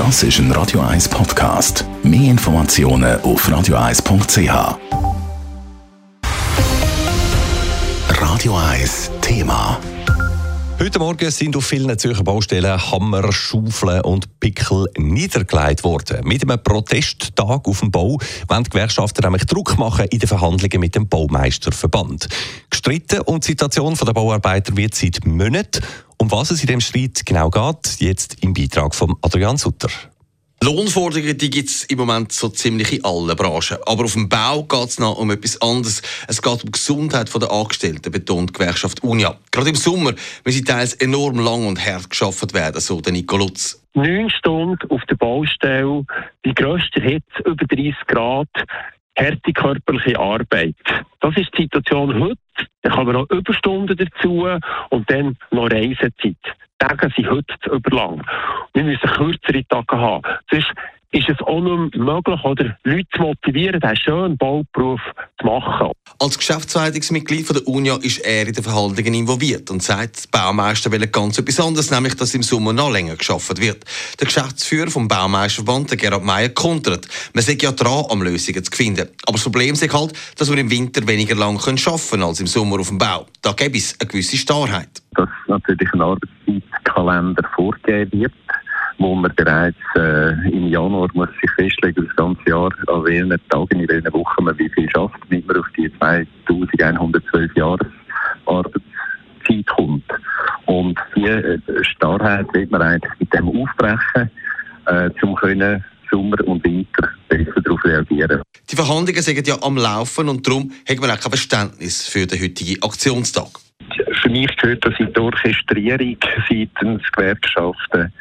Das ist ein Radio 1 Podcast. Mehr Informationen auf radio1.ch. Radio 1 Thema. Heute Morgen sind auf vielen Zürcher Baustellen Hammer, Schaufeln und Pickel niedergelegt worden. Mit einem Protesttag auf dem Bau wollen die Gewerkschaften nämlich Druck machen in den Verhandlungen mit dem Baumeisterverband. Gestritten und die Situation der Bauarbeiter wird seit Monaten. Um was es in dem Streit genau geht, jetzt im Beitrag von Adrian Sutter. Lohnforderungen die gibt es im Moment so ziemlich in allen Branchen. Aber auf dem Bau geht es noch um etwas anderes. Es geht um die Gesundheit der Angestellten, betont die Gewerkschaft UNIA. Gerade im Sommer müssen teils enorm lang und hart geschafft werden, so der Nico Lutz. Neun Stunden auf der Baustelle, die grösste Hitze, über 30 Grad, harte körperliche Arbeit. Das ist die Situation heute. Dann kann man noch Überstunden dazu und dann noch Reisezeit. Tage sind heute zu überlang. Wir müssen kürzere Tage haben. Sonst ist es auch nicht möglich, oder Leute zu motivieren, diesen schönen Bauberuf zu machen. Als Geschäftsleitungsmitglied der UNIA ist er in den Verhandlungen involviert und sagt, die Baumeister wollen ganz etwas anderes, nämlich, dass im Sommer noch länger geschafft wird. Der Geschäftsführer vom Baumeisterverband, Gerhard Meyer, kontert. Man sei ja dran, um Lösungen zu finden. Aber das Problem ist halt, dass wir im Winter weniger lang arbeiten können als im Sommer auf dem Bau. Da gäbe es eine gewisse Starrheit. Dass natürlich ein Arbeitszeitkalender vorgegeben wird wo man bereits äh, im Januar muss sich festlegen, das ganze Jahr, an welchen Tagen, in welchen Wochen man wie viel schafft, damit man auf die 2112 Jahre Arbeitszeit kommt. Und diese äh, Starrheit wird man eigentlich mit dem aufbrechen, äh, um können Sommer und Winter besser darauf reagieren. Die Verhandlungen sind ja am Laufen und darum hat man auch kein Verständnis für den heutigen Aktionstag. Für mich gehört das in die Orchestrierung seitens Gewerkschaften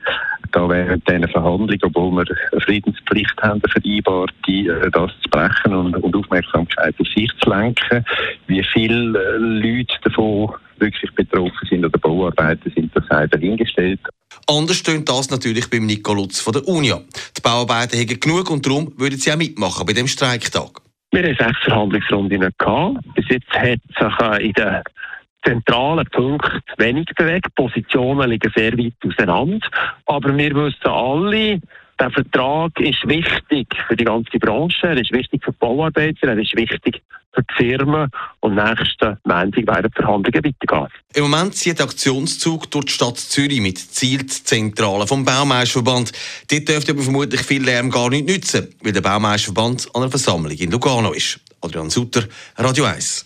da während diesen Verhandlungen, obwohl wir eine Friedenspflicht haben, vereinbart, die, äh, das zu brechen und, und Aufmerksamkeit auf sich zu lenken. Wie viele äh, Leute davon wirklich betroffen sind oder Bauarbeiter sind, das sei dahingestellt. Anders stöhnt das natürlich beim Nico Lutz von der UNIA. Die Bauarbeiter haben genug und darum würden sie auch mitmachen bei dem Streiktag. Wir haben sechs Verhandlungsrunden gehabt. Bis jetzt hat sich äh, in den zentralen Punkten wenig bewegt. Positionen liegen sehr weit auseinander. Aber wir wissen alle, der Vertrag ist wichtig für die ganze Branche, er ist wichtig für die Bauarbeiter, er ist wichtig für die Firmen und nächsten Montag werden die Verhandlungen weitergehen. Im Moment zieht der Aktionszug durch die Stadt Zürich mit Zielzentrale vom Baumeisterverband. Dort dürfte aber vermutlich viel Lärm gar nicht nützen, weil der Baumeisterverband an einer Versammlung in Lugano ist. Adrian Sutter, Radio 1.